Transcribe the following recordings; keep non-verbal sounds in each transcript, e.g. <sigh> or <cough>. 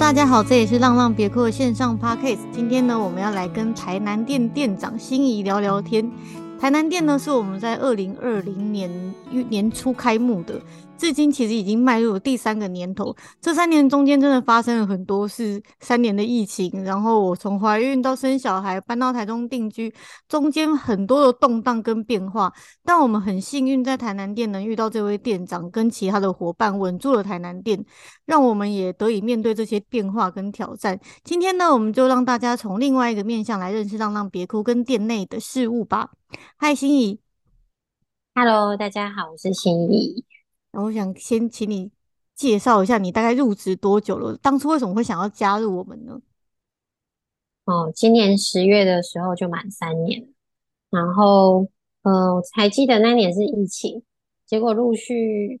大家好，这里是浪浪别克线上 Podcast。今天呢，我们要来跟台南店店长心仪聊聊天。台南店呢，是我们在二零二零年年初开幕的。至今其实已经迈入了第三个年头，这三年中间真的发生了很多事。三年的疫情，然后我从怀孕到生小孩，搬到台中定居，中间很多的动荡跟变化。但我们很幸运，在台南店能遇到这位店长跟其他的伙伴，稳住了台南店，让我们也得以面对这些变化跟挑战。今天呢，我们就让大家从另外一个面向来认识浪浪别哭跟店内的事物吧。嗨，心怡，Hello，大家好，我是心怡。然后我想先请你介绍一下，你大概入职多久了？当初为什么会想要加入我们呢？哦，今年十月的时候就满三年，然后，呃，我还记得那年是疫情，结果陆续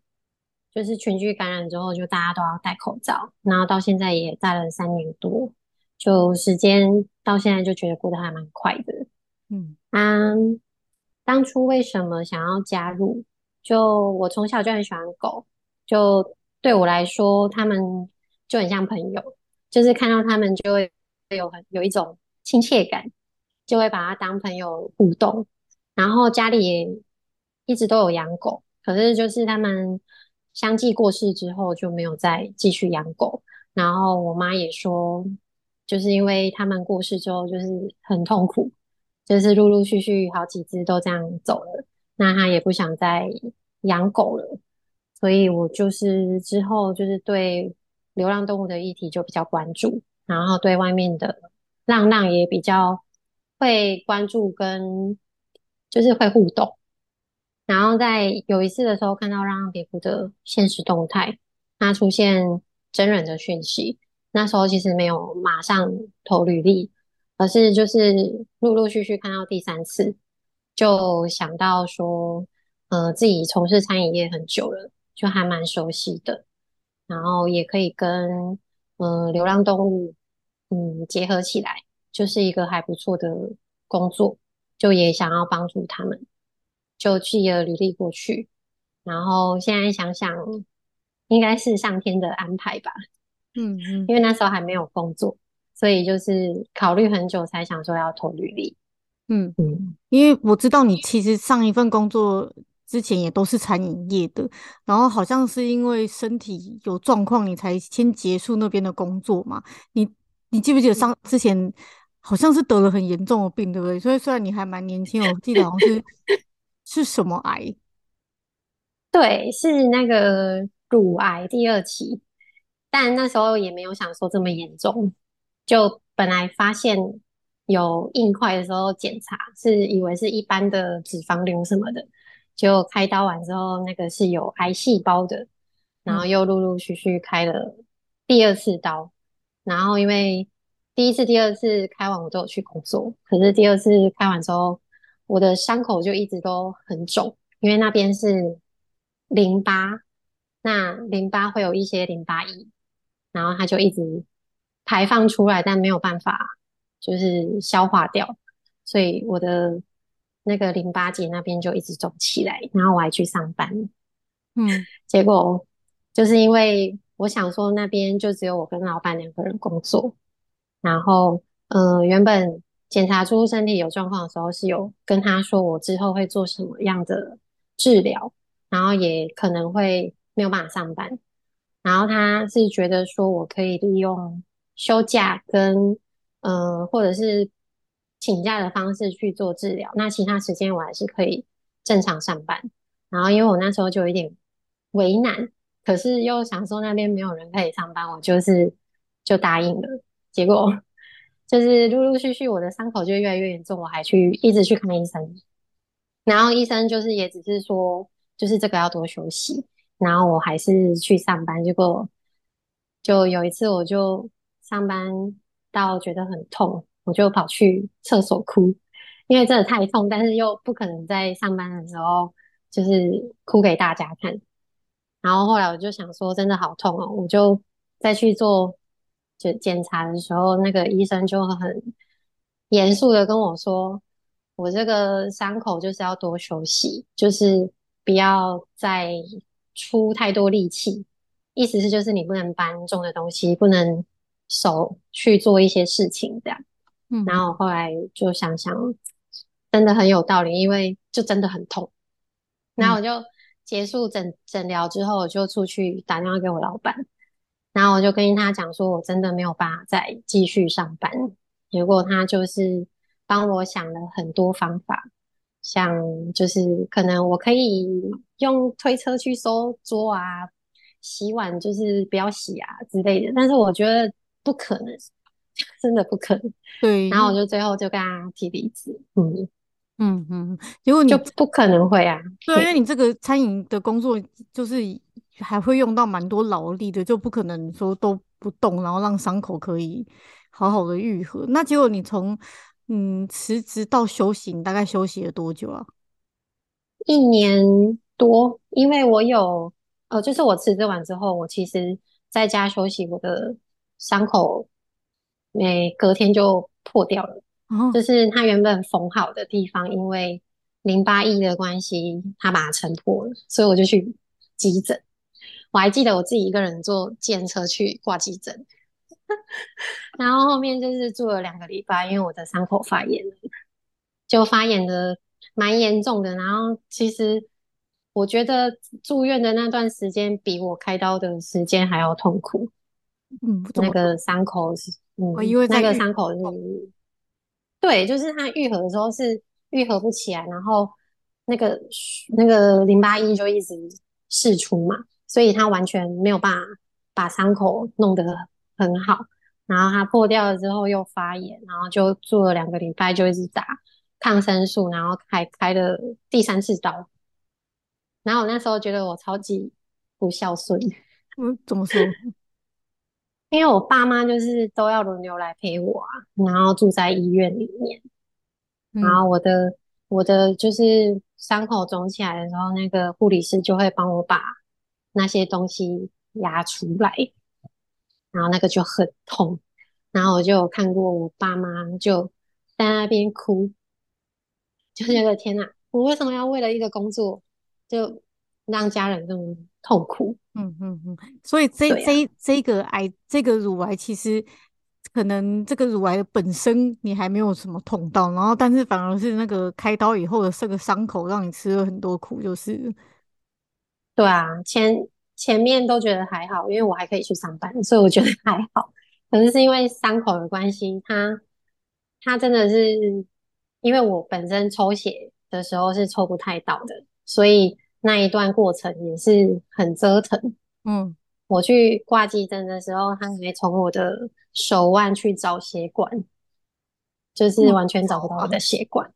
就是群聚感染之后，就大家都要戴口罩，然后到现在也戴了三年多，就时间到现在就觉得过得还蛮快的。嗯，啊，当初为什么想要加入？就我从小就很喜欢狗，就对我来说，他们就很像朋友，就是看到他们就会有很有一种亲切感，就会把它当朋友互动。然后家里也一直都有养狗，可是就是他们相继过世之后就没有再继续养狗。然后我妈也说，就是因为他们过世之后就是很痛苦，就是陆陆续续好几只都这样走了。那他也不想再养狗了，所以我就是之后就是对流浪动物的议题就比较关注，然后对外面的浪浪也比较会关注跟就是会互动。然后在有一次的时候看到浪浪别哭的现实动态，它出现真人的讯息，那时候其实没有马上投履历，而是就是陆陆续续看到第三次。就想到说，呃，自己从事餐饮业很久了，就还蛮熟悉的，然后也可以跟呃流浪动物嗯结合起来，就是一个还不错的工作，就也想要帮助他们，就寄了履历过去，然后现在想想，应该是上天的安排吧，嗯嗯，因为那时候还没有工作，所以就是考虑很久才想说要投履历。嗯嗯，因为我知道你其实上一份工作之前也都是餐饮业的，然后好像是因为身体有状况，你才先结束那边的工作嘛。你你记不记得上之前好像是得了很严重的病，对不对？所以虽然你还蛮年轻，我记得好像是是什么癌？<laughs> 对，是那个乳癌第二期，但那时候也没有想说这么严重，就本来发现。有硬块的时候检查是以为是一般的脂肪瘤什么的，就开刀完之后那个是有癌细胞的，然后又陆陆续续开了第二次刀，然后因为第一次、第二次开完我都有去工作，可是第二次开完之后，我的伤口就一直都很肿，因为那边是淋巴，那淋巴会有一些淋巴液，然后它就一直排放出来，但没有办法。就是消化掉，所以我的那个淋巴结那边就一直肿起来，然后我还去上班，嗯，<laughs> 结果就是因为我想说那边就只有我跟老板两个人工作，然后呃原本检查出身体有状况的时候是有跟他说我之后会做什么样的治疗，然后也可能会没有办法上班，然后他是觉得说我可以利用休假跟呃，或者是请假的方式去做治疗，那其他时间我还是可以正常上班。然后因为我那时候就有点为难，可是又想说那边没有人可以上班，我就是就答应了。结果就是陆陆续续我的伤口就越来越严重，我还去一直去看医生，然后医生就是也只是说就是这个要多休息，然后我还是去上班。结果就有一次我就上班。到觉得很痛，我就跑去厕所哭，因为真的太痛，但是又不可能在上班的时候就是哭给大家看。然后后来我就想说，真的好痛哦，我就再去做就检查的时候，那个医生就很严肃的跟我说，我这个伤口就是要多休息，就是不要再出太多力气，意思是就是你不能搬重的东西，不能。手去做一些事情，这样。嗯，然后后来就想想，真的很有道理，因为就真的很痛。然后我就结束诊诊疗之后，我就出去打电话给我老板，然后我就跟他讲说，我真的没有办法再继续上班。结果他就是帮我想了很多方法，像就是可能我可以用推车去收桌啊，洗碗就是不要洗啊之类的。但是我觉得不可能，<laughs> 真的不可能。对。然后我就最后就跟他提离职。嗯嗯嗯，结果你就不可能会啊。对，因为你这个餐饮的工作就是还会用到蛮多劳力的，就不可能说都不动，然后让伤口可以。好好的愈合，那结果你从嗯辞职到休息，你大概休息了多久啊？一年多，因为我有呃，就是我辞职完之后，我其实在家休息，我的伤口每隔天就破掉了。哦，就是它原本缝好的地方，因为淋巴液的关系，它把它撑破了，所以我就去急诊。我还记得我自己一个人坐计程车去挂急诊。<laughs> 然后后面就是住了两个礼拜，因为我的伤口发炎了，就发炎的蛮严重的。然后其实我觉得住院的那段时间比我开刀的时间还要痛苦。嗯，那个伤口是，嗯，因为那个伤口是，对，就是它愈合的时候是愈合不起来，然后那个那个淋巴液就一直释出嘛，所以它完全没有办法把伤口弄得很好，然后它破掉了之后又发炎，然后就住了两个礼拜，就一直打抗生素，然后还开了第三次刀。然后我那时候觉得我超级不孝顺。嗯，怎么说？因为我爸妈就是都要轮流来陪我啊，然后住在医院里面，嗯、然后我的我的就是伤口肿起来的时候，那个护理师就会帮我把那些东西压出来。然后那个就很痛，然后我就有看过我爸妈就在那边哭，就觉得天哪，我为什么要为了一个工作就让家人这么痛苦？嗯嗯嗯，所以这、啊、这这个癌这个乳癌其实可能这个乳癌本身你还没有什么痛到，然后但是反而是那个开刀以后的这个伤口让你吃了很多苦，就是对啊，前。前面都觉得还好，因为我还可以去上班，所以我觉得还好。可是是因为伤口的关系，它它真的是因为我本身抽血的时候是抽不太到的，所以那一段过程也是很折腾。嗯，我去挂急诊的时候，他还从我的手腕去找血管，就是完全找不到我的血管，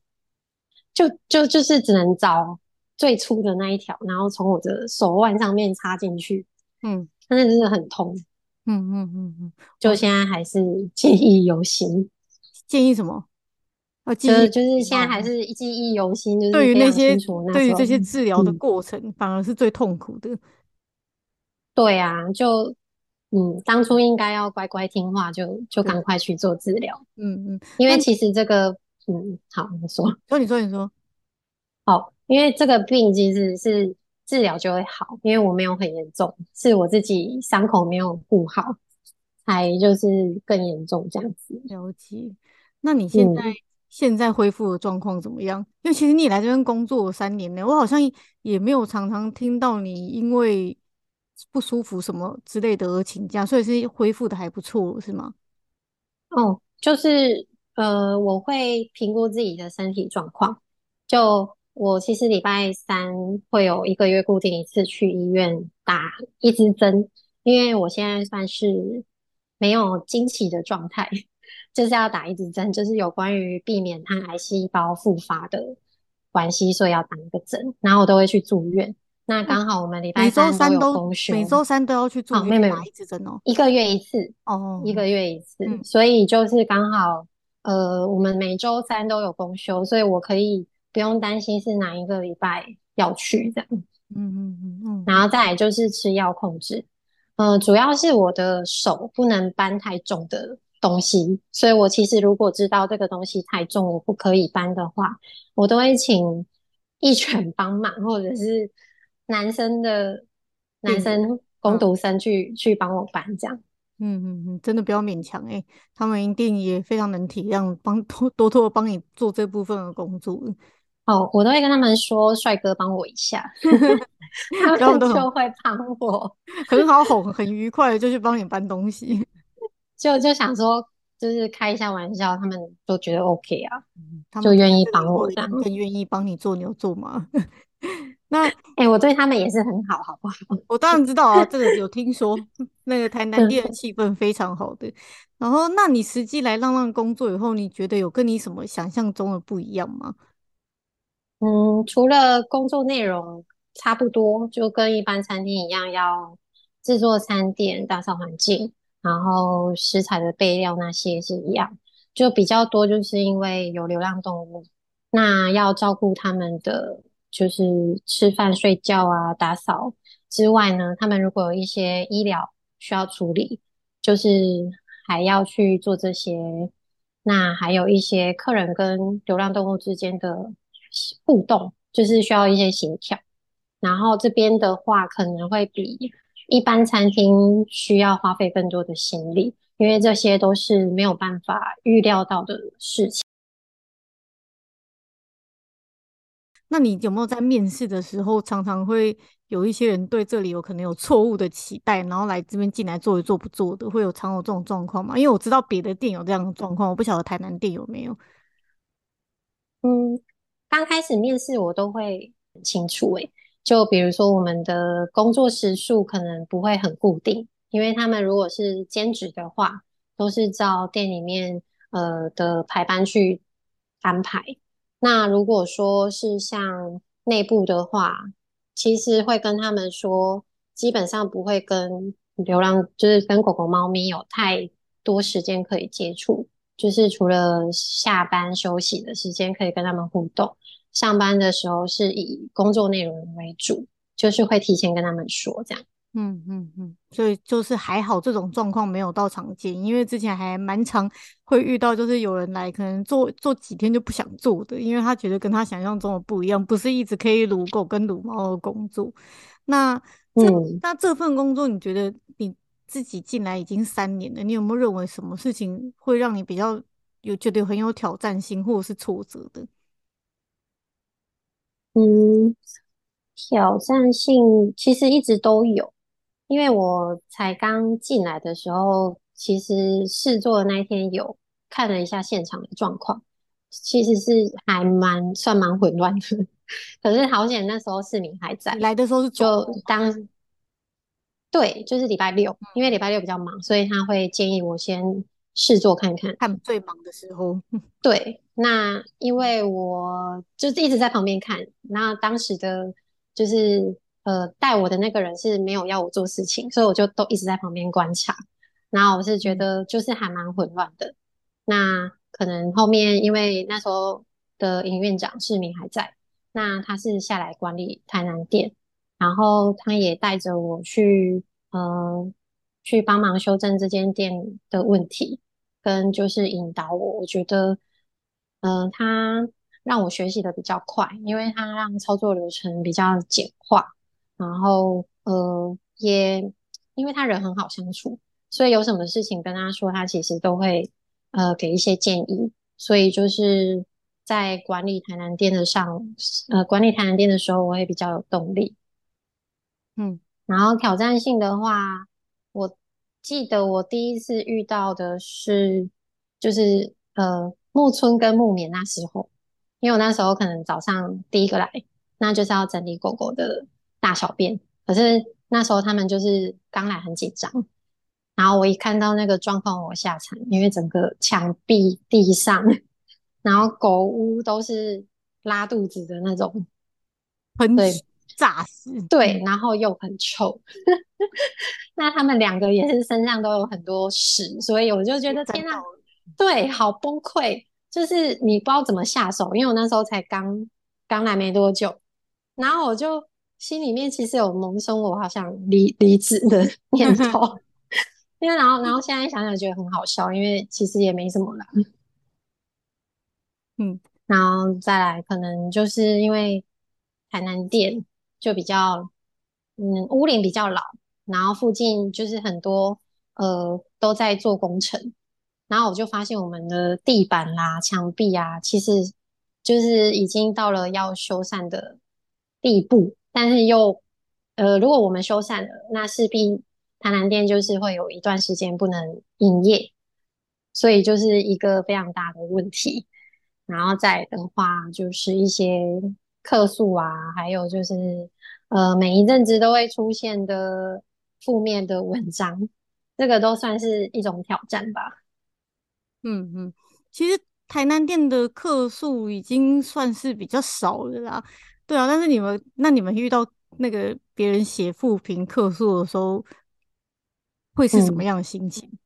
就就就是只能找。最粗的那一条，然后从我的手腕上面插进去，嗯，但是真的很痛，嗯嗯嗯嗯，就现在还是记忆犹新。建议什么？啊，就就是现在还是记忆犹新，就是对于那些对于这些治疗的过程，嗯，反而是最痛苦的。对啊，就嗯，当初应该要乖乖听话，就就赶快去做治疗。嗯嗯，因为其实这个，嗯，好，你说，说你说你说，好。因为这个病其实是治疗就会好，因为我没有很严重，是我自己伤口没有顾好，才就是更严重这样子。了解。那你现在、嗯、现在恢复的状况怎么样？因为其实你来这边工作三年了，我好像也没有常常听到你因为不舒服什么之类的而请假，所以是恢复的还不错，是吗？哦，就是呃，我会评估自己的身体状况，就。我其实礼拜三会有一个月固定一次去医院打一支针，因为我现在算是没有经期的状态，就是要打一支针，就是有关于避免它癌细胞复发的关系，所以要打一个针。然后我都会去住院。那刚好我们礼拜三都有公休，每周三都要去住院打一支针哦，一个月一次哦，一个月一次，嗯、所以就是刚好呃，我们每周三都有公休，所以我可以。不用担心是哪一个礼拜要去这样，嗯嗯嗯嗯，然后再来就是吃药控制，嗯、呃，主要是我的手不能搬太重的东西，所以我其实如果知道这个东西太重，我不可以搬的话，我都会请义犬帮忙，或者是男生的男生工读生去、嗯、去帮我搬这样，嗯嗯嗯，真的不要勉强哎，他们一定也非常能体谅，帮多多多帮你做这部分的工作。哦，我都会跟他们说：“帅哥，帮我一下。<laughs> ”他们就会帮我，很好哄，很愉快的就去帮你搬东西。就就想说，就是开一下玩笑，他们都觉得 OK 啊，嗯、他们就愿意帮我这样，更愿意帮你做牛做马。<laughs> 那哎、欸，我对他们也是很好，好不好？<laughs> 我当然知道啊，这个有听说，<laughs> 那个台南店的气氛非常好的。然后，那你实际来浪浪工作以后，你觉得有跟你什么想象中的不一样吗？嗯，除了工作内容差不多，就跟一般餐厅一样，要制作餐点、打扫环境，然后食材的备料那些是一样，就比较多，就是因为有流浪动物，那要照顾他们的。就是吃饭、睡觉啊、打扫之外呢，他们如果有一些医疗需要处理，就是还要去做这些。那还有一些客人跟流浪动物之间的互动，就是需要一些协调。然后这边的话，可能会比一般餐厅需要花费更多的心力，因为这些都是没有办法预料到的事情。那你有没有在面试的时候，常常会有一些人对这里有可能有错误的期待，然后来这边进来做一做不做的，会有常有这种状况吗？因为我知道别的店有这样的状况，我不晓得台南店有没有。嗯，刚开始面试我都会很清楚诶，就比如说我们的工作时数可能不会很固定，因为他们如果是兼职的话，都是照店里面呃的排班去安排。那如果说是像内部的话，其实会跟他们说，基本上不会跟流浪，就是跟狗狗、猫咪有太多时间可以接触，就是除了下班休息的时间可以跟他们互动，上班的时候是以工作内容为主，就是会提前跟他们说这样。嗯嗯嗯，所以就是还好，这种状况没有到常见，因为之前还蛮常会遇到，就是有人来可能做做几天就不想做的，因为他觉得跟他想象中的不一样，不是一直可以撸狗跟撸猫的工作。那这、嗯、那这份工作，你觉得你自己进来已经三年了，你有没有认为什么事情会让你比较有觉得很有挑战性或者是挫折的？嗯，挑战性其实一直都有。因为我才刚进来的时候，其实试做的那一天有看了一下现场的状况，其实是还蛮算蛮混乱的。<laughs> 可是好险那时候市民还在，来的时候是就当对，就是礼拜六，因为礼拜六比较忙，所以他会建议我先试做看看。看最忙的时候，<laughs> 对，那因为我就是一直在旁边看，那当时的就是。呃，带我的那个人是没有要我做事情，所以我就都一直在旁边观察。然后我是觉得就是还蛮混乱的。那可能后面因为那时候的营院长市民还在，那他是下来管理台南店，然后他也带着我去呃去帮忙修正这间店的问题，跟就是引导我。我觉得，呃，他让我学习的比较快，因为他让操作流程比较简化。然后，呃，也因为他人很好相处，所以有什么事情跟他说，他其实都会呃给一些建议。所以就是在管理台南店的上，呃，管理台南店的时候，我会比较有动力。嗯，然后挑战性的话，我记得我第一次遇到的是，就是呃木村跟木棉那时候，因为我那时候可能早上第一个来，那就是要整理狗狗的。大小便，可是那时候他们就是刚来很紧张，然后我一看到那个状况，我吓惨，因为整个墙壁、地上，然后狗屋都是拉肚子的那种，很炸死，对，然后又很臭，<laughs> 那他们两个也是身上都有很多屎，所以我就觉得天哪，对，好崩溃，就是你不知道怎么下手，因为我那时候才刚刚来没多久，然后我就。心里面其实有萌生我好像离离职的 <laughs> 念头，<laughs> 因为然后然后现在想想觉得很好笑，因为其实也没什么啦。嗯，然后再来可能就是因为台南店就比较嗯屋龄比较老，然后附近就是很多呃都在做工程，然后我就发现我们的地板啦、墙壁啊，其实就是已经到了要修缮的地步，但是又呃，如果我们修缮了，那势必台南店就是会有一段时间不能营业，所以就是一个非常大的问题。然后再的话，就是一些客诉啊，还有就是呃，每一阵子都会出现的负面的文章，这个都算是一种挑战吧。嗯嗯，其实台南店的客数已经算是比较少了啦。对啊，但是你们那你们遇到那个别人写负评客诉的时候，会是什么样的心情？嗯，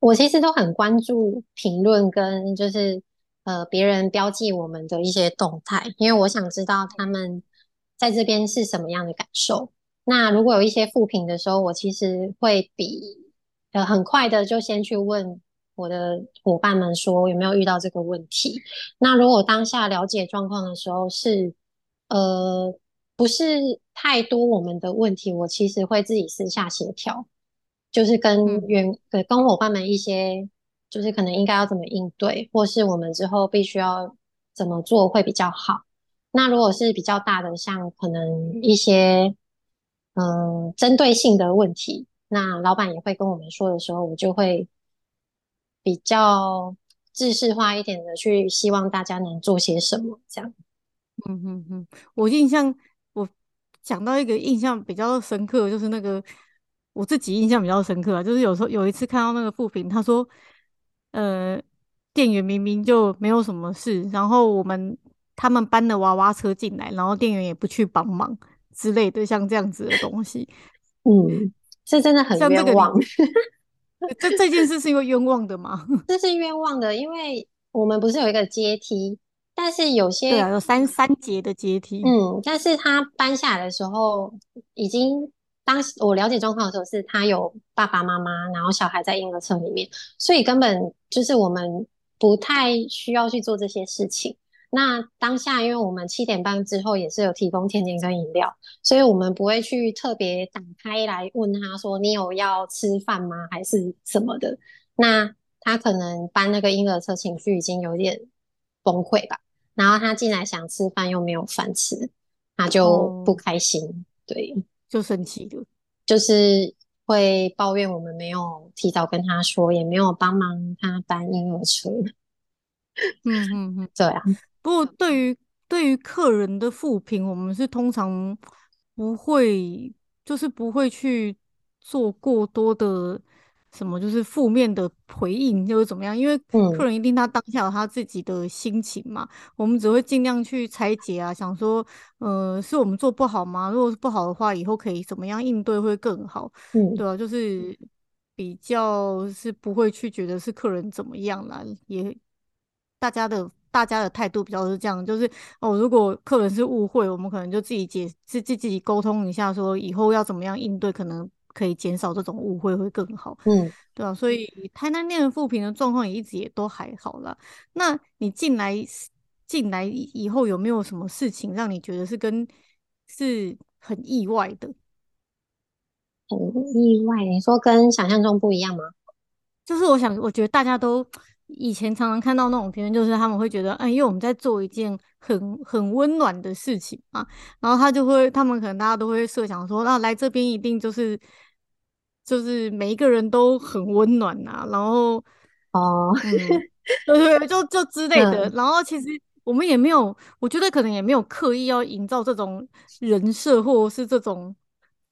我其实都很关注评论跟就是。呃，别人标记我们的一些动态，因为我想知道他们在这边是什么样的感受。那如果有一些负评的时候，我其实会比呃很快的就先去问我的伙伴们说有没有遇到这个问题。那如果当下了解状况的时候是呃不是太多我们的问题，我其实会自己私下协调，就是跟员对跟伙伴们一些。就是可能应该要怎么应对，或是我们之后必须要怎么做会比较好。那如果是比较大的，像可能一些嗯针对性的问题，那老板也会跟我们说的时候，我就会比较制式化一点的去希望大家能做些什么这样。嗯嗯嗯，我印象我讲到一个印象比较深刻，就是那个我自己印象比较深刻啊，就是有时候有一次看到那个负评，他说。呃，店员明明就没有什么事，然后我们他们搬了娃娃车进来，然后店员也不去帮忙之类的，像这样子的东西，嗯，是真的很冤枉。这 <laughs> 这，这件事是因为冤枉的吗？<laughs> 这是冤枉的，因为我们不是有一个阶梯，但是有些对啊，有三三节的阶梯，嗯，但是他搬下来的时候已经。当时我了解状况的时候，是他有爸爸妈妈，然后小孩在婴儿车里面，所以根本就是我们不太需要去做这些事情。那当下，因为我们七点半之后也是有提供甜点跟饮料，所以我们不会去特别打开来问他说，你有要吃饭吗，还是什么的。那他可能搬那个婴儿车，情绪已经有点崩溃吧。然后他进来想吃饭又没有饭吃，他就不开心。哦、对。就生气了，就是会抱怨我们没有提早跟他说，也没有帮忙他搬婴儿车。嗯嗯嗯，对啊。不过对于对于客人的复评，我们是通常不会，就是不会去做过多的。什么就是负面的回应，就是怎么样？因为客人一定他当下有他自己的心情嘛，嗯、我们只会尽量去拆解啊，想说，呃，是我们做不好吗？如果是不好的话，以后可以怎么样应对会更好？嗯，对啊，就是比较是不会去觉得是客人怎么样啦，也大家的大家的态度比较是这样，就是哦，如果客人是误会，我们可能就自己解自自己沟通一下，说以后要怎么样应对，可能。可以减少这种误会会更好，嗯，对啊，所以台南店的复评的状况也一直也都还好啦。那你进来进来以后有没有什么事情让你觉得是跟是很意外的？很意外，你说跟想象中不一样吗？就是我想，我觉得大家都以前常常看到那种评论，就是他们会觉得，哎，因为我们在做一件很很温暖的事情嘛，然后他就会，他们可能大家都会设想说，那来这边一定就是。就是每一个人都很温暖呐、啊，然后哦，嗯，对对，就就之类的。嗯、然后其实我们也没有，我觉得可能也没有刻意要营造这种人设或者是这种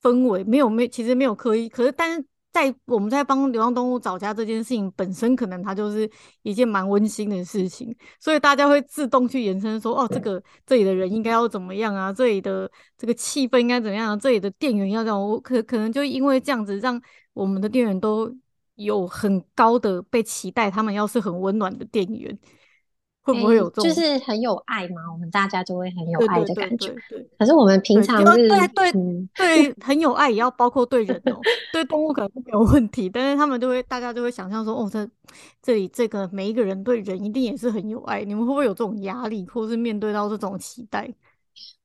氛围，没有没，其实没有刻意。可是，但是在我们在帮流浪动物找家这件事情本身，可能它就是一件蛮温馨的事情，所以大家会自动去延伸说，哦，这个这里的人应该要怎么样啊？这里的这个气氛应该怎么样啊？这里的店员要这样，我可可能就因为这样子，让我们的店员都有很高的被期待，他们要是很温暖的店员。会不会有这种、欸、就是很有爱嘛？我们大家就会很有爱的感觉。对，可是我们平常是对对对很有爱，也要包括对人哦。对动物可能没有问题，但是他们就会大家就会想象说，哦，这这里这个每一个人对人一定也是很有爱。你们会不会有这种压力，或是面对到这种期待？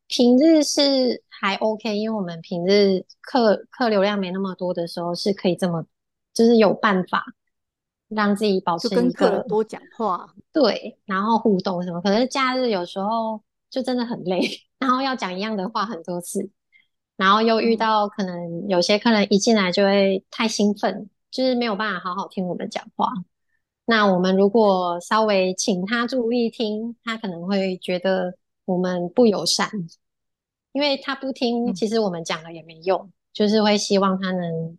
平日是还 OK，因为我们平日客客流量没那么多的时候，是可以这么就是有办法让自己保持跟客人多讲话，对，然后互动什么。可是假日有时候就真的很累，然后要讲一样的话很多次，然后又遇到可能有些客人一进来就会太兴奋，就是没有办法好好听我们讲话。那我们如果稍微请他注意听，他可能会觉得我们不友善，因为他不听，其实我们讲了也没用，嗯、就是会希望他能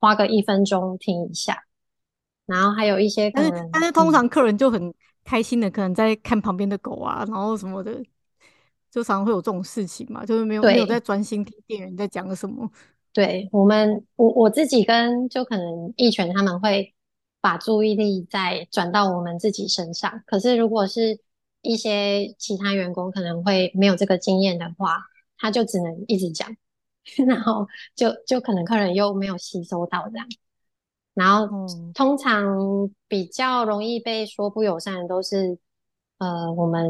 花个一分钟听一下。然后还有一些可能，但是但是通常客人就很开心的，可能在看旁边的狗啊，然后什么的，就常常会有这种事情嘛，就是没有没有在专心听店员在讲什么。对我们，我我自己跟就可能一拳他们会。把注意力再转到我们自己身上。可是，如果是一些其他员工可能会没有这个经验的话，他就只能一直讲，<laughs> 然后就就可能客人又没有吸收到这样。然后通常比较容易被说不友善的都是呃我们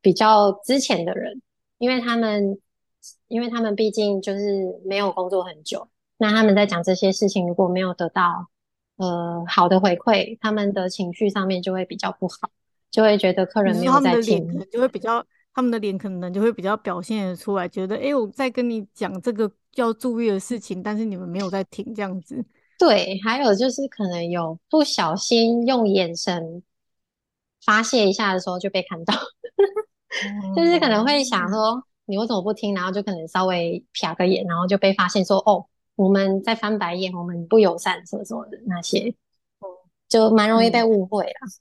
比较之前的人，因为他们因为他们毕竟就是没有工作很久，那他们在讲这些事情如果没有得到。呃，好的回馈，他们的情绪上面就会比较不好，就会觉得客人没有在听，就会比较，他们的脸可能就会比较表现得出来，觉得，哎、欸，我在跟你讲这个要注意的事情，但是你们没有在听，这样子。对，还有就是可能有不小心用眼神发泄一下的时候就被看到，嗯、<laughs> 就是可能会想说你为什么不听，然后就可能稍微瞟个眼，然后就被发现说哦。我们在翻白眼，我们不友善什么什么的那些，就蛮容易被误会啊、嗯。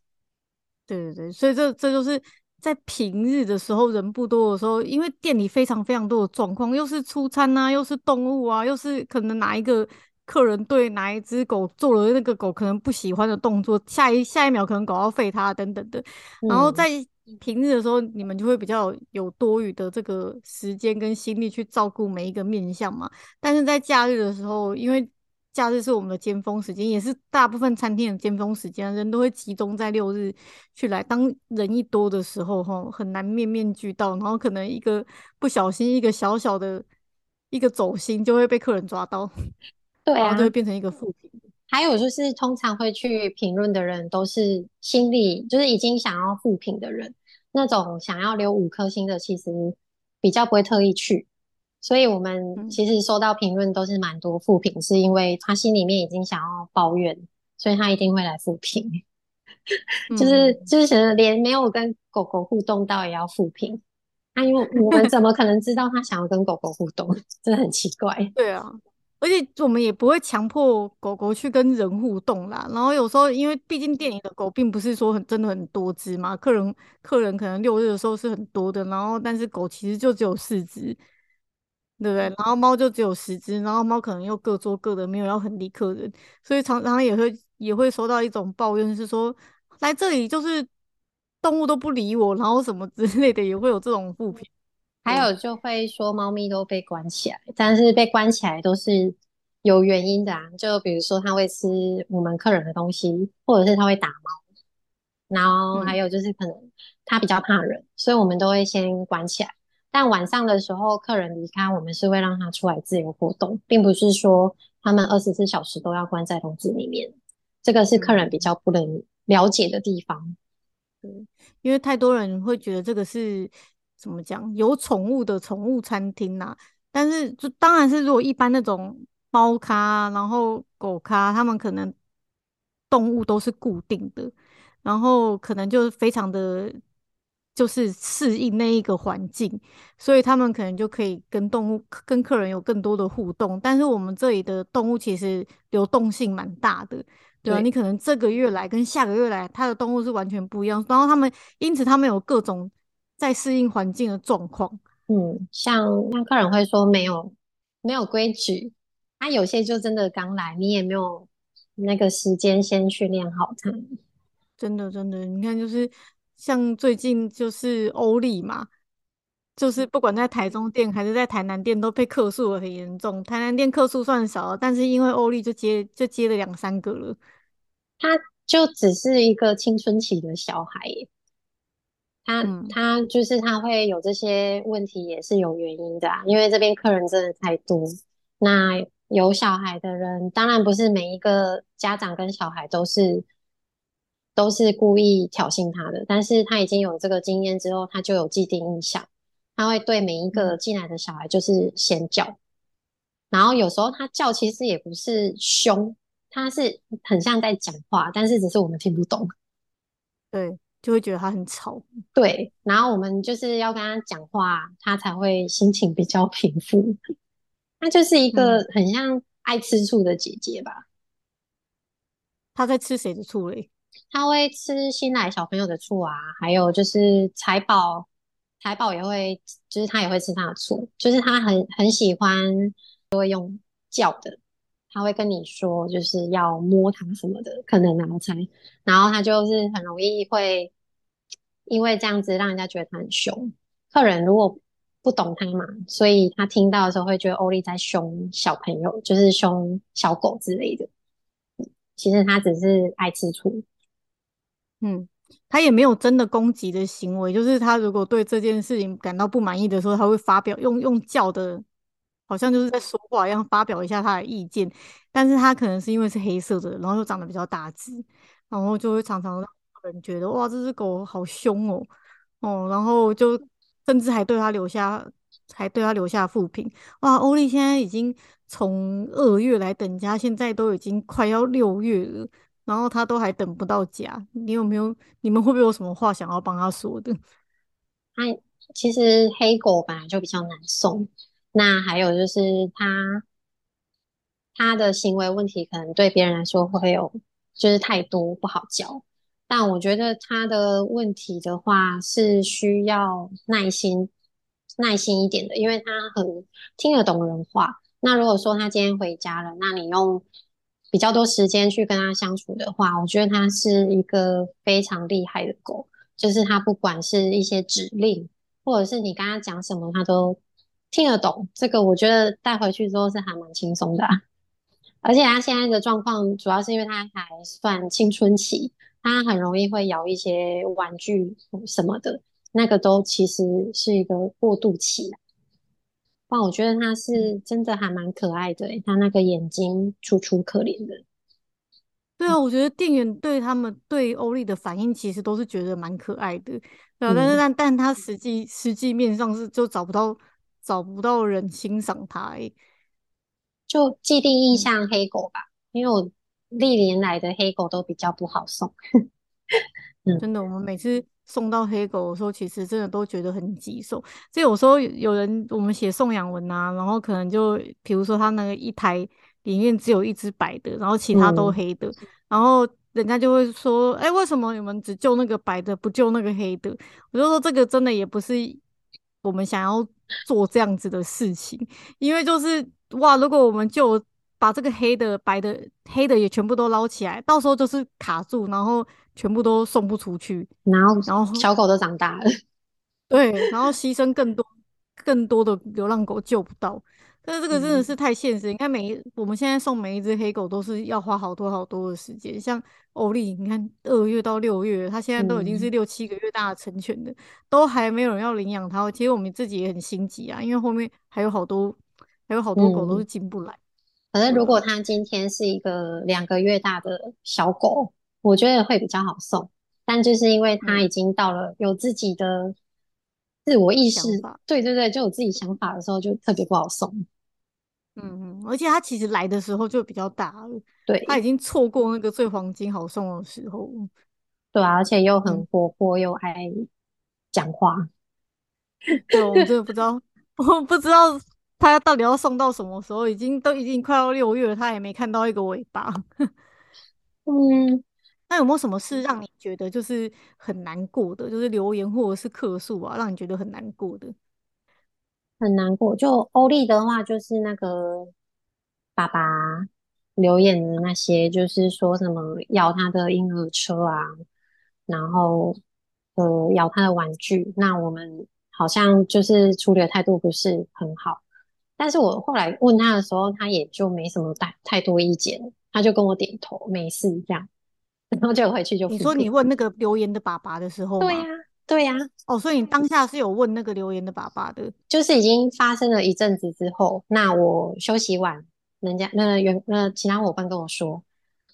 对对对，所以这这就是在平日的时候人不多的时候，因为店里非常非常多的状况，又是出餐啊，又是动物啊，又是可能哪一个客人对哪一只狗做了那个狗可能不喜欢的动作，下一下一秒可能狗要吠它等等的，然后在。平日的时候，你们就会比较有多余的这个时间跟心力去照顾每一个面相嘛。但是在假日的时候，因为假日是我们的尖峰时间，也是大部分餐厅的尖峰时间，人都会集中在六日去来。当人一多的时候，哈，很难面面俱到，然后可能一个不小心，一个小小的一个走心，就会被客人抓到，对啊，就会变成一个负评。还有就是，通常会去评论的人，都是心里就是已经想要负评的人。那种想要留五颗星的，其实比较不会特意去，所以我们其实收到评论都是蛮多负评，是因为他心里面已经想要抱怨，所以他一定会来负评，<laughs> 就是就是连没有跟狗狗互动到也要负评，那因为我们怎么可能知道他想要跟狗狗互动？<laughs> 真的很奇怪。对啊。而且我们也不会强迫狗狗去跟人互动啦。然后有时候，因为毕竟店里的狗并不是说很真的很多只嘛，客人客人可能六日的时候是很多的，然后但是狗其实就只有四只，对不对？然后猫就只有十只，然后猫可能又各做各的，没有要很理客人，所以常常也会也会收到一种抱怨，是说来这里就是动物都不理我，然后什么之类的，也会有这种负评。还有就会说猫咪都被关起来，但是被关起来都是有原因的啊。就比如说它会吃我们客人的东西，或者是它会打猫，然后还有就是可能它比较怕人，所以我们都会先关起来。但晚上的时候客人离开，我们是会让它出来自由活动，并不是说他们二十四小时都要关在笼子里面。这个是客人比较不能了解的地方。对，因为太多人会觉得这个是。怎么讲？有宠物的宠物餐厅呐、啊，但是就当然是如果一般那种猫咖，然后狗咖，他们可能动物都是固定的，然后可能就非常的，就是适应那一个环境，所以他们可能就可以跟动物、跟客人有更多的互动。但是我们这里的动物其实流动性蛮大的，对啊，对你可能这个月来跟下个月来，它的动物是完全不一样，然后他们因此他们有各种。在适应环境的状况，嗯，像那客人会说没有没有规矩，他、啊、有些就真的刚来，你也没有那个时间先去练好他。真的真的，你看就是像最近就是欧力嘛，就是不管在台中店还是在台南店都被客诉的很严重。台南店客诉算少，但是因为欧力就接就接了两三个了，他就只是一个青春期的小孩。他他就是他会有这些问题，也是有原因的啊，因为这边客人真的太多。那有小孩的人，当然不是每一个家长跟小孩都是都是故意挑衅他的，但是他已经有这个经验之后，他就有既定印象，他会对每一个进来的小孩就是先叫，然后有时候他叫其实也不是凶，他是很像在讲话，但是只是我们听不懂，对，就会觉得他很吵，对，然后我们就是要跟他讲话，他才会心情比较平复。<laughs> 那就是一个很像爱吃醋的姐姐吧？她、嗯、在吃谁的醋嘞？他会吃新来小朋友的醋啊，还有就是财宝，财宝也会，就是他也会吃他的醋，就是他很很喜欢，都会用叫的，他会跟你说就是要摸它什么的，可能然后才，然后他就是很容易会因为这样子让人家觉得他很凶，客人如果。不懂他嘛，所以他听到的时候会觉得欧丽在凶小朋友，就是凶小狗之类的。其实他只是爱吃醋，嗯，他也没有真的攻击的行为。就是他如果对这件事情感到不满意的时候，他会发表用用叫的，好像就是在说话一样，发表一下他的意见。但是他可能是因为是黑色的，然后又长得比较大只，然后就会常常让人觉得哇，这只狗好凶哦，哦，然后就。甚至还对他留下，还对他留下负评。哇，欧丽现在已经从二月来等家，现在都已经快要六月了，然后他都还等不到家。你有没有？你们会不会有什么话想要帮他说的？他 <laughs> 其实黑狗本来就比较难送，那还有就是他他的行为问题，可能对别人来说会有，就是太多不好教。但我觉得他的问题的话是需要耐心、耐心一点的，因为他很听得懂人话。那如果说他今天回家了，那你用比较多时间去跟他相处的话，我觉得他是一个非常厉害的狗。就是他不管是一些指令，或者是你跟他讲什么，他都听得懂。这个我觉得带回去之后是还蛮轻松的啊。而且他现在的状况主要是因为他还算青春期。他很容易会咬一些玩具什么的，那个都其实是一个过渡期。但我觉得他是真的还蛮可爱的，他那个眼睛楚楚可怜的。对啊，我觉得店员对他们对欧丽的反应其实都是觉得蛮可爱的。对啊，但是但但他实际实际面上是就找不到找不到人欣赏他，就既定印象黑狗吧，因为我。历年来的黑狗都比较不好送，<laughs> 嗯，真的，我们每次送到黑狗的时候，其实真的都觉得很棘手。所以有时候有人我们写送养文啊，然后可能就比如说他那个一台里面只有一只白的，然后其他都黑的，嗯、然后人家就会说：“哎、欸，为什么你们只救那个白的，不救那个黑的？”我就说这个真的也不是我们想要做这样子的事情，因为就是哇，如果我们就。把这个黑的、白的、黑的也全部都捞起来，到时候就是卡住，然后全部都送不出去，然后然后小狗都长大了，<laughs> 对，然后牺牲更多、更多的流浪狗救不到，但是这个真的是太现实。嗯、你看每一我们现在送每一只黑狗都是要花好多好多的时间，像欧丽，你看二月到六月，它现在都已经是六七个月大的成犬的，嗯、都还没有人要领养它。其实我们自己也很心急啊，因为后面还有好多还有好多狗都是进不来。嗯可是，如果它今天是一个两个月大的小狗，我觉得会比较好送。但就是因为它已经到了有自己的自我意识，对对对，就有自己想法的时候，就特别不好送。嗯嗯，而且他其实来的时候就比较大了，对，他已经错过那个最黄金好送的时候。对啊，而且又很活泼，又爱讲话。<laughs> 对，我真的 <laughs> 不知道，<laughs> 我不知道。他到底要送到什么时候？已经都已经快要六月了，他也没看到一个尾巴。嗯，那有没有什么事让你觉得就是很难过的？就是留言或者是客诉啊，让你觉得很难过的？很难过。就欧丽的话，就是那个爸爸留言的那些，就是说什么咬他的婴儿车啊，然后呃咬他的玩具。那我们好像就是处理的态度不是很好。但是我后来问他的时候，他也就没什么太太多意见，他就跟我点头，没事这样，然后就回去就。你说你问那个留言的爸爸的时候，对呀、啊，对呀、啊，哦，所以你当下是有问那个留言的爸爸的，就是已经发生了一阵子之后，那我休息完，人家那原那其他伙伴跟我说，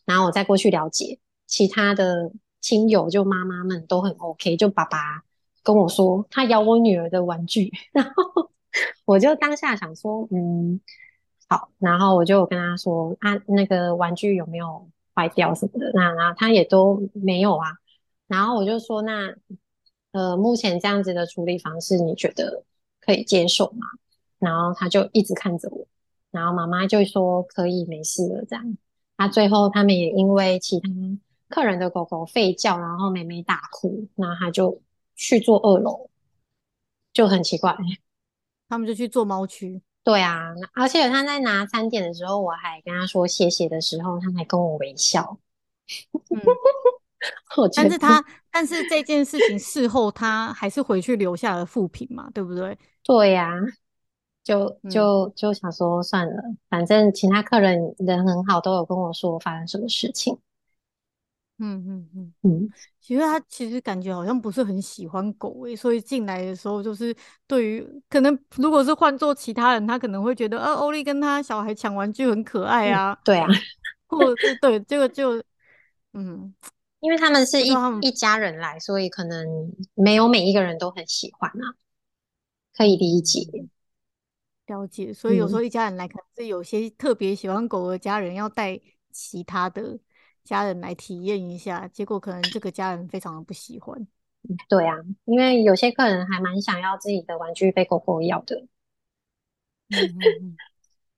然后我再过去了解，其他的亲友就妈妈们都很 OK，就爸爸跟我说他咬我女儿的玩具，然后 <laughs> 我就当下想说，嗯，好，然后我就跟他说，啊、那个玩具有没有坏掉什么的？那那他也都没有啊，然后我就说，那呃，目前这样子的处理方式，你觉得可以接受吗？然后他就一直看着我，然后妈妈就说可以，没事了这样。那最后他们也因为其他客人的狗狗吠叫，然后妹妹大哭，那他就去坐二楼，就很奇怪。他们就去坐猫区。对啊，而且他在拿餐点的时候，我还跟他说谢谢的时候，他还跟我微笑。嗯，<laughs> 但是他但是这件事情事后他还是回去留下了负评嘛，对不对？对呀。就就就想说算了，嗯，反正其他客人人很好，都有跟我说发生什么事情。嗯嗯嗯嗯，其实他其实感觉好像不是很喜欢狗诶，所以进来的时候就是对于可能如果是换做其他人，他可能会觉得呃欧丽跟他小孩抢玩具很可爱啊，嗯，对啊，或者是对这个就嗯，因为他们是一一家人来，所以可能没有每一个人都很喜欢啊，可以理解。了解，所以有时候。一家人来，可能是有些特别喜欢狗的家人要带其他的家人来体验一下，结果可能这个家人非常的不喜欢。对啊，因为有些客人还蛮想要自己的玩具被狗狗咬的。嗯嗯嗯，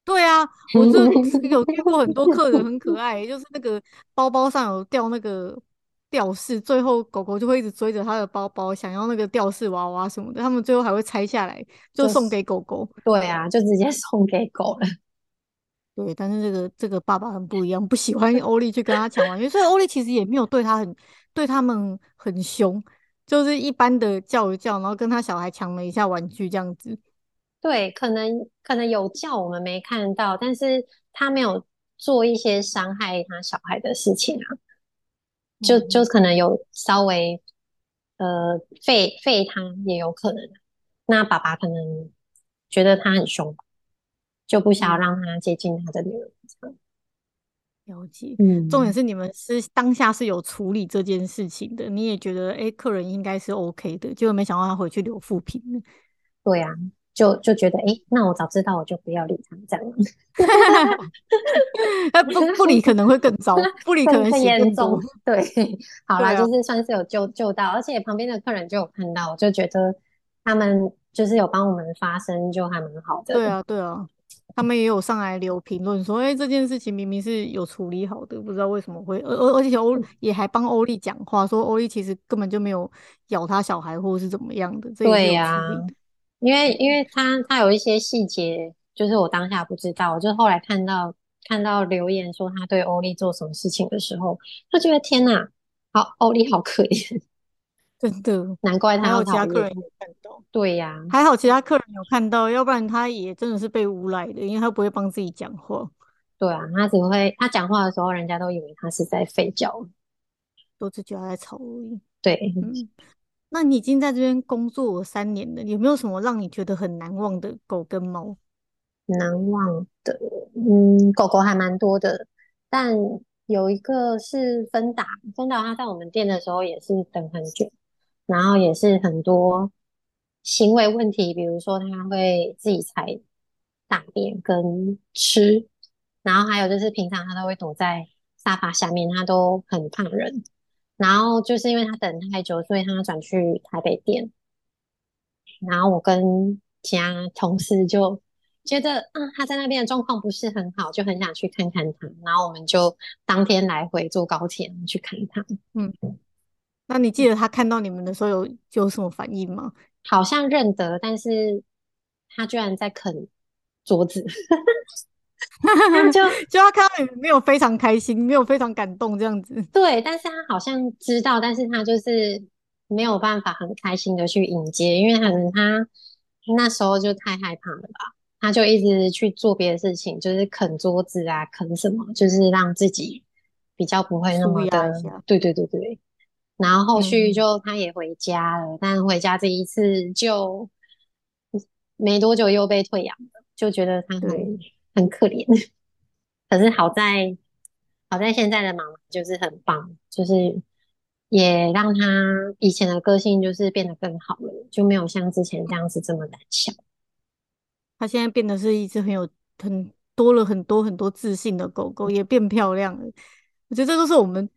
对啊，我就 <laughs> 有见过很多客人很可爱，就是那个包包上有吊那个。吊饰，最后狗狗就会一直追着他的包包，想要那个吊饰娃娃什么的。他们最后还会拆下来，就送给狗狗。对啊，就直接送给狗了。对，但是这个这个爸爸很不一样，不喜欢欧丽去跟他抢玩具，所以欧丽其实也没有对他很对他们很凶，就是一般的叫一叫，然后跟他小孩抢了一下玩具这样子。对，可能可能有叫我们没看到，但是他没有做一些伤害他小孩的事情啊。就就可能有稍微呃废废他也有可能，那爸爸可能觉得他很凶，就不想要让他接近他的女儿。了解，嗯，重点是你们是当下是有处理这件事情的，你也觉得哎，客人应该是 OK 的，结果没想到他回去留负评。对呀、啊。就就觉得，哎、欸，那我早知道我就不要理他这样。<laughs> 那不不理可能会更糟，不理可能很严重。<laughs> 对，好啦，就是算是有救救到，而且旁边的客人就有看到，就觉得他们就是有帮我们发声，就还蛮好的。对啊，对啊，他们也有上来留评论说，哎、欸，这件事情明明是有处理好的，不知道为什么会，而而而且欧也还帮欧丽讲话，说欧丽其实根本就没有咬他小孩或者是怎么样的。对呀。因为，因为他他有一些细节，就是我当下不知道，我就后来看到看到留言说他对欧丽做什么事情的时候，就觉得天哪，好，欧丽好可怜，真的，难怪他有其他客人有看到，对呀、啊，还好其他客人有看到，要不然他也真的是被诬赖的，因为他不会帮自己讲话，对啊，他只会他讲话的时候，人家都以为他是在吠叫，都只觉得他在吵而已，对。嗯。那你已经在这边工作了三年了，有没有什么让你觉得很难忘的狗跟猫？难忘的，嗯，狗狗还蛮多的，但有一个是芬达，芬达它在我们店的时候也是等很久，然后也是很多行为问题，比如说他会自己踩大便跟吃，然后还有就是平常他都会躲在沙发下面，他都很怕人。然后就是因为他等太久，所以他转去台北店。然后我跟其他同事就觉得，啊，他在那边的状况不是很好，就很想去看看他。然后我们就当天来回坐高铁去看他。嗯，那你记得他看到你们的时候有有什么反应吗？好像认得，但是他居然在啃桌子。<laughs> 就就他看到你没有非常开心，没有非常感动这样子。对，但是他好像知道，但是他就是没有办法很开心的去迎接，因为可能他那时候就太害怕了吧，他就一直去做别的事情，就是啃桌子啊，啃什么，就是让自己比较不会那么的。对对对对。然后后续就他也回家了，嗯、但回家这一次就没多久又被退养了，就觉得他很。很可怜，<laughs> 可是好在好在现在的妈妈就是很棒，就是也让他以前的个性就是变得更好了，就没有像之前这样子这么胆小。他现在变得是一只很有很多了很多很多自信的狗狗，也变漂亮了。我觉得这都是我们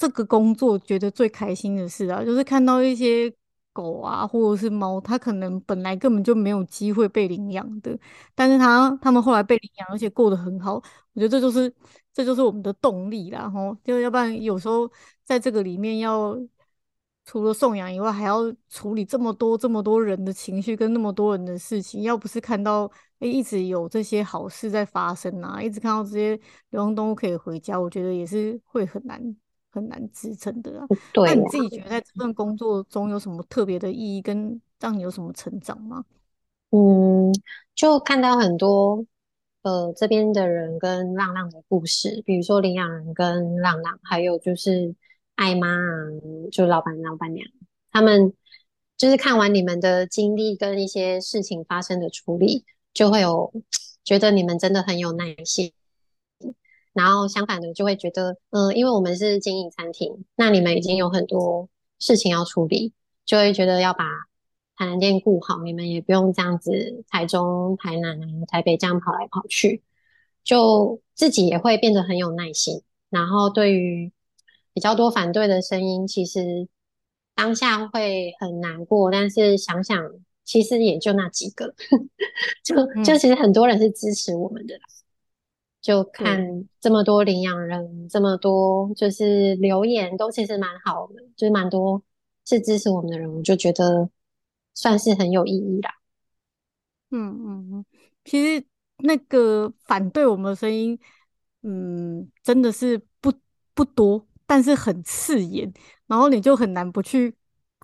这个工作觉得最开心的事啊，就是看到一些。狗啊，或者是猫，它可能本来根本就没有机会被领养的，但是它它们后来被领养，而且过得很好，我觉得这就是这就是我们的动力啦，吼，就要不然有时候在这个里面要除了送养以外，还要处理这么多这么多人的情绪跟那么多人的事情，要不是看到诶、一直有这些好事在发生啊，一直看到这些流浪动物可以回家，我觉得也是会很难。很难支撑的啊。对啊。那你自己觉得在这份工作中有什么特别的意义，跟让你有什么成长吗？嗯，就看到很多呃这边的人跟浪浪的故事，比如说领养人跟浪浪，还有就是爱妈啊，就老板老板娘，他们就是看完你们的经历跟一些事情发生的处理，就会有觉得你们真的很有耐心。然后相反的，就会觉得，嗯、呃，因为我们是经营餐厅，那你们已经有很多事情要处理，就会觉得要把台南店顾好，你们也不用这样子台中、台南啊、台北这样跑来跑去，就自己也会变得很有耐心。然后对于比较多反对的声音，其实当下会很难过，但是想想，其实也就那几个，<laughs> 就就其实很多人是支持我们的。就看这么多领养人，嗯、这么多就是留言都其实蛮好的，就是蛮多是支持我们的人，我就觉得算是很有意义啦。嗯嗯嗯，其实那个反对我们的声音，嗯，真的是不不多，但是很刺眼，然后你就很难不去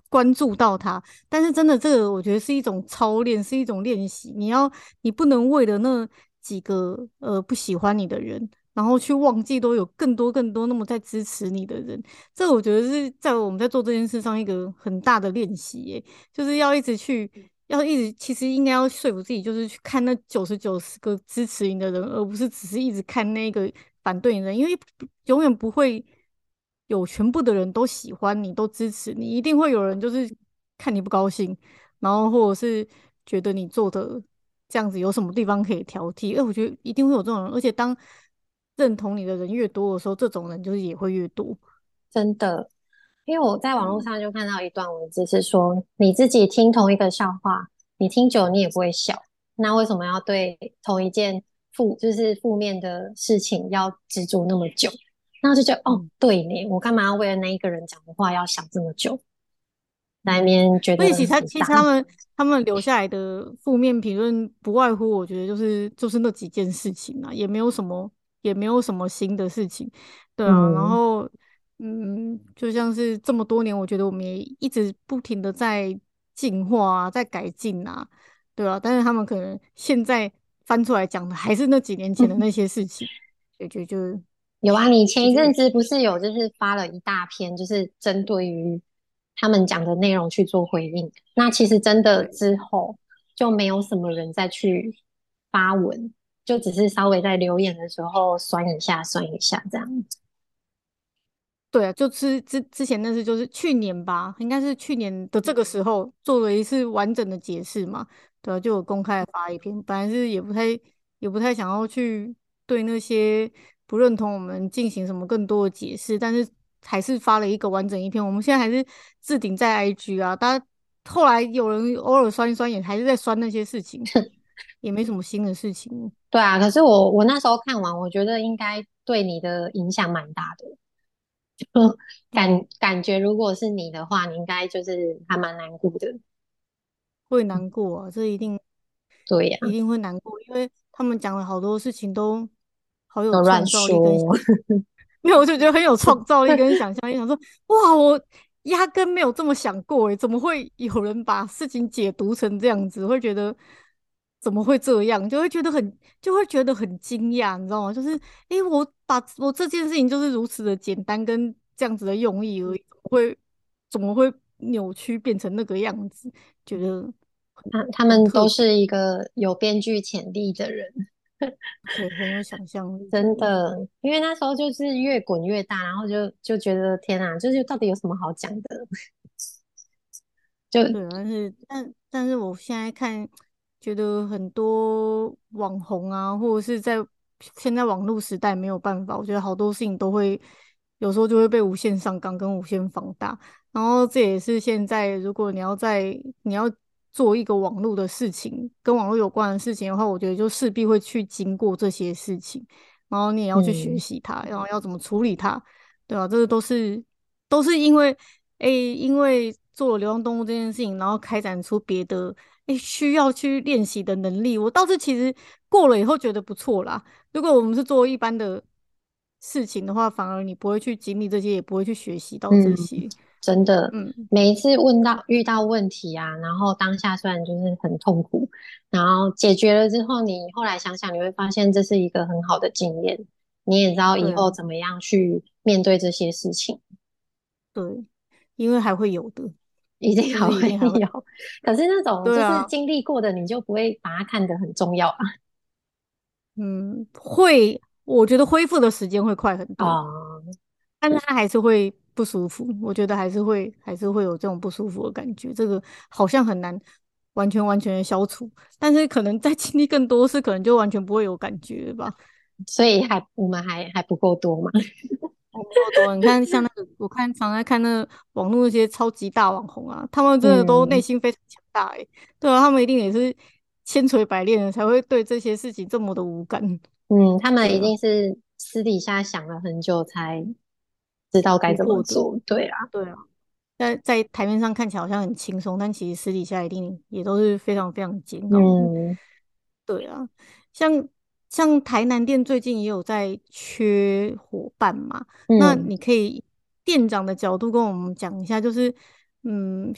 关注到它。但是真的，这个我觉得是一种操练，是一种练习。你要，你不能为了那。几个呃不喜欢你的人，然后去忘记都有更多更多那么在支持你的人，这我觉得是在我们在做这件事上一个很大的练习耶，就是要一直去，要一直其实应该要说服自己，就是去看那九十九十个支持你的人，而不是只是一直看那个反对你的人，因为永远不会有全部的人都喜欢你，都支持你，一定会有人就是看你不高兴，然后或者是觉得你做的。这样子有什么地方可以挑剔？哎，我觉得一定会有这种人，而且当认同你的人越多的时候，这种人就是也会越多。真的，因为我在网络上就看到一段文字，是说、嗯、你自己听同一个笑话，你听久你也不会笑，那为什么要对同一件负就是负面的事情要执着那么久？然后就觉得哦，对呢，我干嘛要为了那一个人讲的话要想这么久？那边觉得，所以其实其实他们他们留下来的负面评论不外乎，我觉得就是就是那几件事情啊，也没有什么也没有什么新的事情，对啊。嗯、然后嗯，就像是这么多年，我觉得我们也一直不停的在进化啊，在改进啊，对啊。但是他们可能现在翻出来讲的还是那几年前的那些事情，我觉得就有啊。你前一阵子不是有就是发了一大篇，就是针对于。他们讲的内容去做回应，那其实真的之后就没有什么人再去发文，就只是稍微在留言的时候酸一下、酸一下这样子。对啊，就是之之前那次就是去年吧，应该是去年的这个时候做了一次完整的解释嘛。对啊，就有公开发一篇，本来是也不太也不太想要去对那些不认同我们进行什么更多的解释，但是。还是发了一个完整一篇，我们现在还是置顶在 IG 啊。大家后来有人偶尔酸一酸，也还是在酸那些事情，也没什么新的事情。对啊，可是我我那时候看完，我觉得应该对你的影响蛮大的。就感感觉如果是你的话，你应该就是还蛮难过的。会难过啊，这一定 <laughs> 对呀，一定会难过，因为他们讲了好多事情都好有创造力跟。没有，我就觉得很有创造力跟想象力，<laughs> 想说哇，我压根没有这么想过，诶，怎么会有人把事情解读成这样子？会觉得怎么会这样？就会觉得很，就会觉得很惊讶，你知道吗？就是，诶，我把我这件事情就是如此的简单跟这样子的用意而已，会怎么会扭曲变成那个样子？觉得他他们都是一个有编剧潜力的人。<laughs> 对，很有想象力，真的，因为那时候就是越滚越大，然后就就觉得天啊，就是到底有什么好讲的？就对，但是但但是我现在看，觉得很多网红啊，或者是在现在网络时代没有办法，我觉得好多事情都会有时候就会被无限上纲跟无限放大，然后这也是现在如果你要在你要。做一个网络的事情，跟网络有关的事情的话，我觉得就势必会去经过这些事情，然后你也要去学习它，嗯、然后要怎么处理它，对吧、啊？这个都是都是因为，哎，因为做了流浪动物这件事情，然后开展出别的，哎，需要去练习的能力。我倒是其实过了以后觉得不错啦。如果我们是做一般的事情的话，反而你不会去经历这些，也不会去学习到这些。嗯真的，嗯，每一次问到遇到问题啊，然后当下虽然就是很痛苦，然后解决了之后，你后来想想，你会发现这是一个很好的经验，你也知道以后怎么样去面对这些事情。对，因为还会有的，<laughs> 一定还会有。可是那种就是经历过的，你就不会把它看得很重要啊。<laughs> 嗯，会，我觉得恢复的时间会快很多，嗯，但是它还是会。不舒服，我觉得还是会还是会有这种不舒服的感觉，这个好像很难完全完全的消除，但是可能在经历更多次，可能就完全不会有感觉吧。所以还我们还还不够多嘛？<laughs> 不够多。你看，像那个，我看常在看那个网络那些超级大网红啊，他们真的都内心非常强大哎、欸。嗯、对啊，他们一定也是千锤百炼的，才会对这些事情这么的无感。嗯，他们一定是私底下想了很久才。知道该怎么做，对啊，对啊，在在台面上看起来好像很轻松，但其实私底下一定也都是非常非常煎熬。嗯，对啊，像像台南店最近也有在缺伙伴嘛，嗯、那你可以店长的角度跟我们讲一下，就是嗯，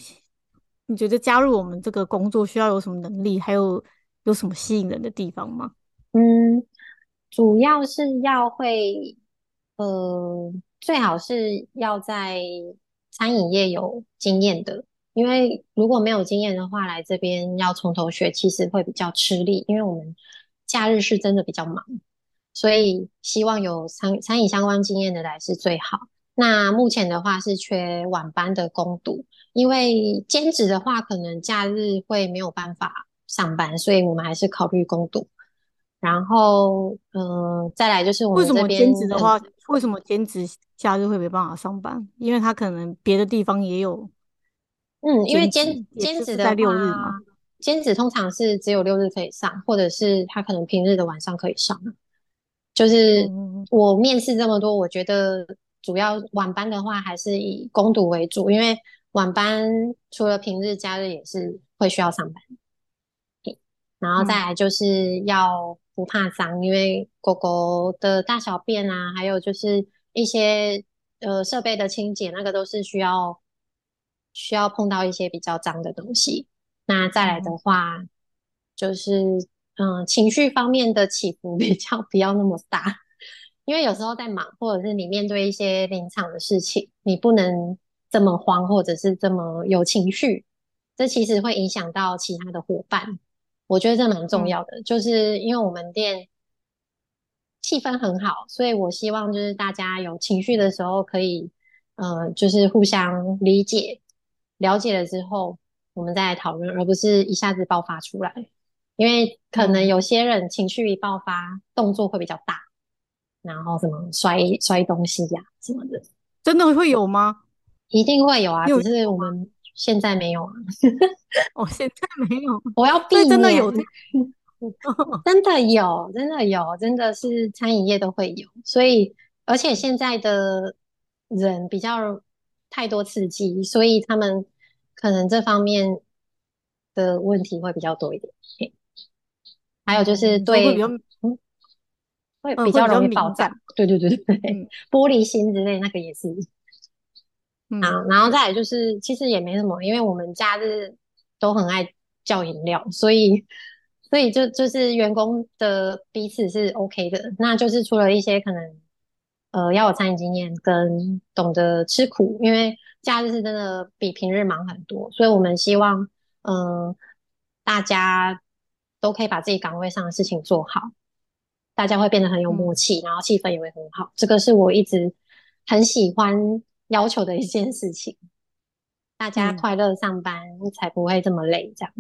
你觉得加入我们这个工作需要有什么能力，还有有什么吸引人的地方吗？嗯，主要是要会呃。最好是要在餐饮业有经验的，因为如果没有经验的话，来这边要从头学，其实会比较吃力。因为我们假日是真的比较忙，所以希望有餐餐饮相关经验的来是最好。那目前的话是缺晚班的工读，因为兼职的话可能假日会没有办法上班，所以我们还是考虑工读。然后，嗯、呃，再来就是我们这边为什么兼职的话，为什么兼职假日会没办法上班？因为他可能别的地方也有，嗯，因为兼兼职的在，六日嘛，兼职通常是只有六日可以上，或者是他可能平日的晚上可以上。就是我面试这么多，我觉得主要晚班的话还是以攻读为主，因为晚班除了平日、假日也是会需要上班。然后再来就是要。不怕脏，因为狗狗的大小便啊，还有就是一些呃设备的清洁，那个都是需要需要碰到一些比较脏的东西。那再来的话，嗯、就是嗯、呃、情绪方面的起伏 <laughs> 比较不要那么大，因为有时候在忙，或者是你面对一些临场的事情，你不能这么慌，或者是这么有情绪，这其实会影响到其他的伙伴。我觉得这蛮重要的，嗯、就是因为我们店气氛很好，所以我希望就是大家有情绪的时候可以，呃，就是互相理解、了解了之后，我们再来讨论，而不是一下子爆发出来。因为可能有些人情绪一爆发，动作会比较大，然后什么摔摔东西呀、啊、什么的，真的会有吗？一定会有啊，有只是我们。现在没有啊，<laughs> 哦，现在没有，我要避免。真的有，<laughs> 真的有，真的有，真的是餐饮业都会有，所以而且现在的人比较太多刺激，所以他们可能这方面的问题会比较多一点。<laughs> 还有就是对，会比较，嗯，会比较容易爆炸，对对对对，嗯、玻璃心之类那个也是。嗯，然后再来就是，其实也没什么，因为我们假日都很爱叫饮料，所以，所以就就是员工的彼此是 OK 的。那就是除了一些可能，呃，要有餐饮经验跟懂得吃苦，因为假日是真的比平日忙很多，所以我们希望，嗯、呃，大家都可以把自己岗位上的事情做好。大家会变得很有默契，嗯、然后气氛也会很好。这个是我一直很喜欢要求的一件事情。大家快乐上班才不会这么累，这样。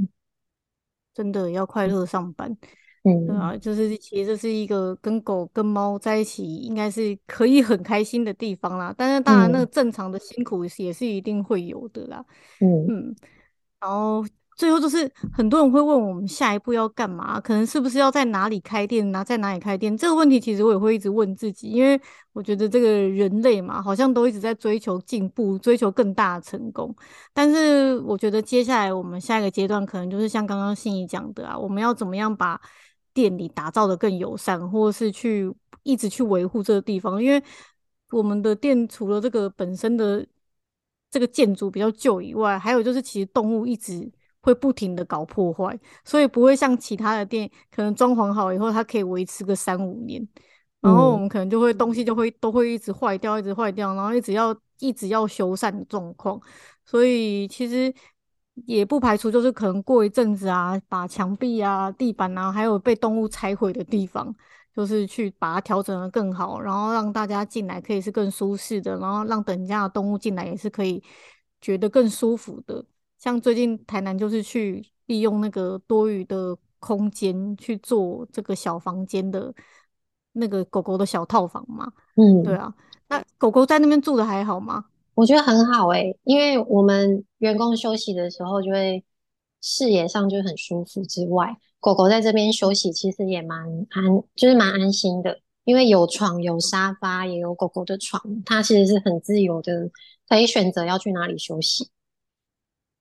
真的要快乐上班，嗯，对啊，就是其实这是一个跟狗跟猫在一起，应该是可以很开心的地方啦。但是当然，那个正常的辛苦也是一定会有的啦。嗯嗯，然后。最后就是很多人会问我们下一步要干嘛，可能是不是要在哪里开店啊，在哪里开店？这个问题其实我也会一直问自己，因为我觉得这个人类嘛，好像都一直在追求进步，追求更大的成功。但是我觉得接下来我们下一个阶段，可能就是像刚刚心怡讲的啊，我们要怎么样把店里打造得更友善，或是去一直去维护这个地方，因为我们的店除了这个本身的这个建筑比较旧以外，还有就是其实动物一直。会不停的搞破坏，所以不会像其他的店，可能装潢好以后它可以维持个三五年，然后我们可能就会东西就会都会一直坏掉，一直坏掉，然后一直要一直要修缮的状况。所以其实也不排除就是可能过一阵子啊，把墙壁啊、地板啊，还有被动物拆毁的地方，就是去把它调整的更好，然后让大家进来可以是更舒适的，然后让等价的动物进来也是可以觉得更舒服的。像最近台南就是去利用那个多余的空间去做这个小房间的那个狗狗的小套房嘛，嗯，对啊，那狗狗在那边住的还好吗？我觉得很好哎、欸，因为我们员工休息的时候就会视野上就很舒服之外，狗狗在这边休息其实也蛮安，就是蛮安心的，因为有床有沙发，也有狗狗的床，它其实是很自由的，可以选择要去哪里休息。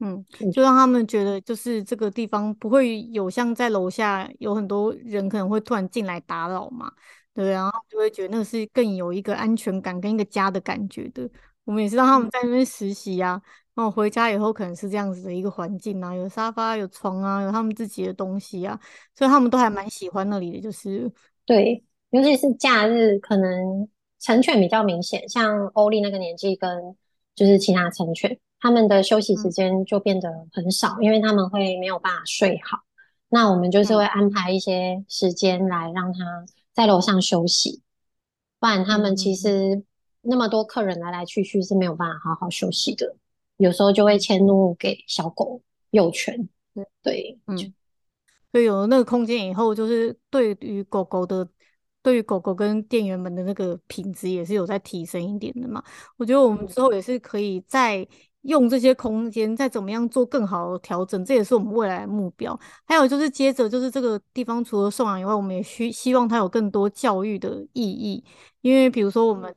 嗯，就让他们觉得就是这个地方不会有像在楼下有很多人可能会突然进来打扰嘛，对，然后就会觉得那个是更有一个安全感跟一个家的感觉的。我们也是让他们在那边实习啊，然后回家以后可能是这样子的一个环境啊，有沙发、有床啊，有他们自己的东西啊，所以他们都还蛮喜欢那里的。就是对，尤其是假日，可能成犬比较明显，像欧丽那个年纪跟就是其他成犬。他们的休息时间就变得很少，嗯，因为他们会没有办法睡好。那我们就是会安排一些时间来让他在楼上休息，不然他们其实那么多客人来来去去是没有办法好好休息的。有时候就会迁怒给小狗幼犬，对，嗯，所以有了那个空间以后，就是对于狗狗的。对于狗狗跟店员们的那个品质也是有在提升一点的嘛。我觉得我们之后也是可以再用这些空间，再怎么样做更好的调整，这也是我们未来的目标。还有就是接着就是这个地方除了送养以外，我们也需希望它有更多教育的意义，因为比如说我们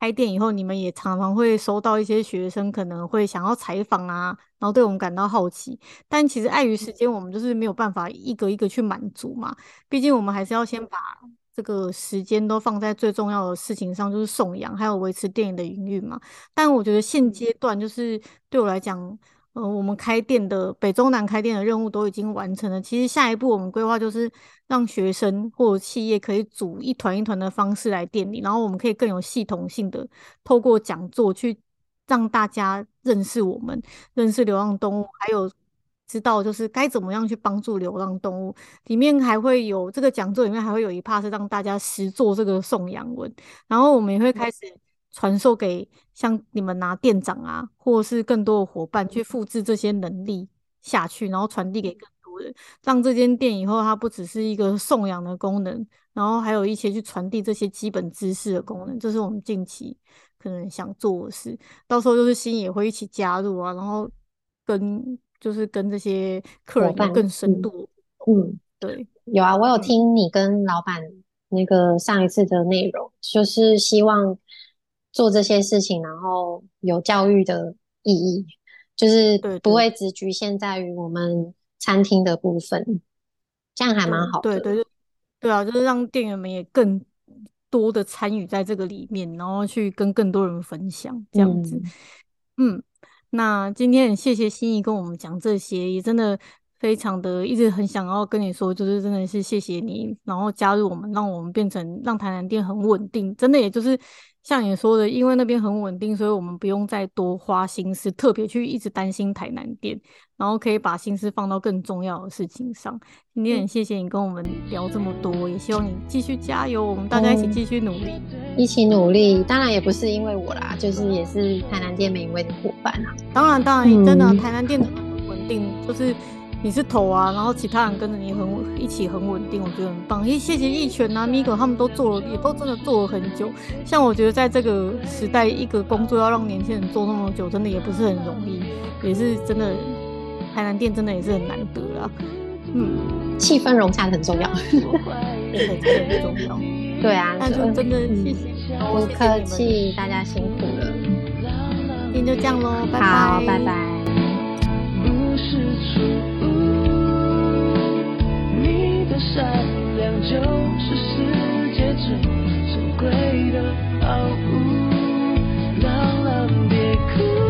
开店以后，你们也常常会收到一些学生可能会想要采访啊，然后对我们感到好奇，但其实碍于时间，我们就是没有办法一个一个去满足嘛。毕竟我们还是要先把。这个时间都放在最重要的事情上，就是送养，还有维持店里的营运嘛。但我觉得现阶段就是对我来讲，呃，我们开店的北中南开店的任务都已经完成了。其实下一步我们规划就是让学生或者企业可以组一团一团的方式来店里，然后我们可以更有系统性的透过讲座去让大家认识我们，认识流浪动物，还有。知道就是该怎么样去帮助流浪动物，里面还会有这个讲座，里面还会有一 part 是让大家实做这个送养文，然后我们也会开始传授给像你们拿店长啊，或者是更多的伙伴去复制这些能力下去，然后传递给更多人，让这间店以后它不只是一个送养的功能，然后还有一些去传递这些基本知识的功能，这是我们近期可能想做的事。到时候就是新也会一起加入啊，然后跟。就是跟这些客人有更深度，嗯，对，有啊，我有听你跟老板那个上一次的内容，嗯，就是希望做这些事情，然后有教育的意义，就是不会只局限在于我们餐厅的部分，这样还蛮好的。对对对，对啊，就是让店员们也更多的参与在这个里面，然后去跟更多人分享这样子，嗯。嗯那今天很谢谢心怡跟我们讲这些，也真的非常的一直很想要跟你说，就是真的是谢谢你，然后加入我们，让我们变成让台南店很稳定，真的也就是像你说的，因为那边很稳定，所以我们不用再多花心思，特别去一直担心台南店，然后可以把心思放到更重要的事情上。今天很谢谢你跟我们聊这么多，也希望你继续加油，我们大家一起继续努力，嗯，一起努力。当然也不是因为我啦，就是也是台南店每一位的伙伴啊。当然，当然，嗯、真的台南店的很稳定，就是。你是头啊，然后其他人跟着你很一起很稳定，我觉得很棒。因为谢谢一拳啊，Miko，他们都做了，也都真的做了很久。像我觉得在这个时代，一个工作要让年轻人做那么久，真的也不是很容易，也是真的。台南店真的也是很难得啊。嗯，气氛融洽很重要，也很很重要。对啊，那就真的谢谢，不客气，大家辛苦了。今天就这样喽，拜拜，拜，拜是错。误你的善良就是世界最珍贵的宝物。朗朗别哭。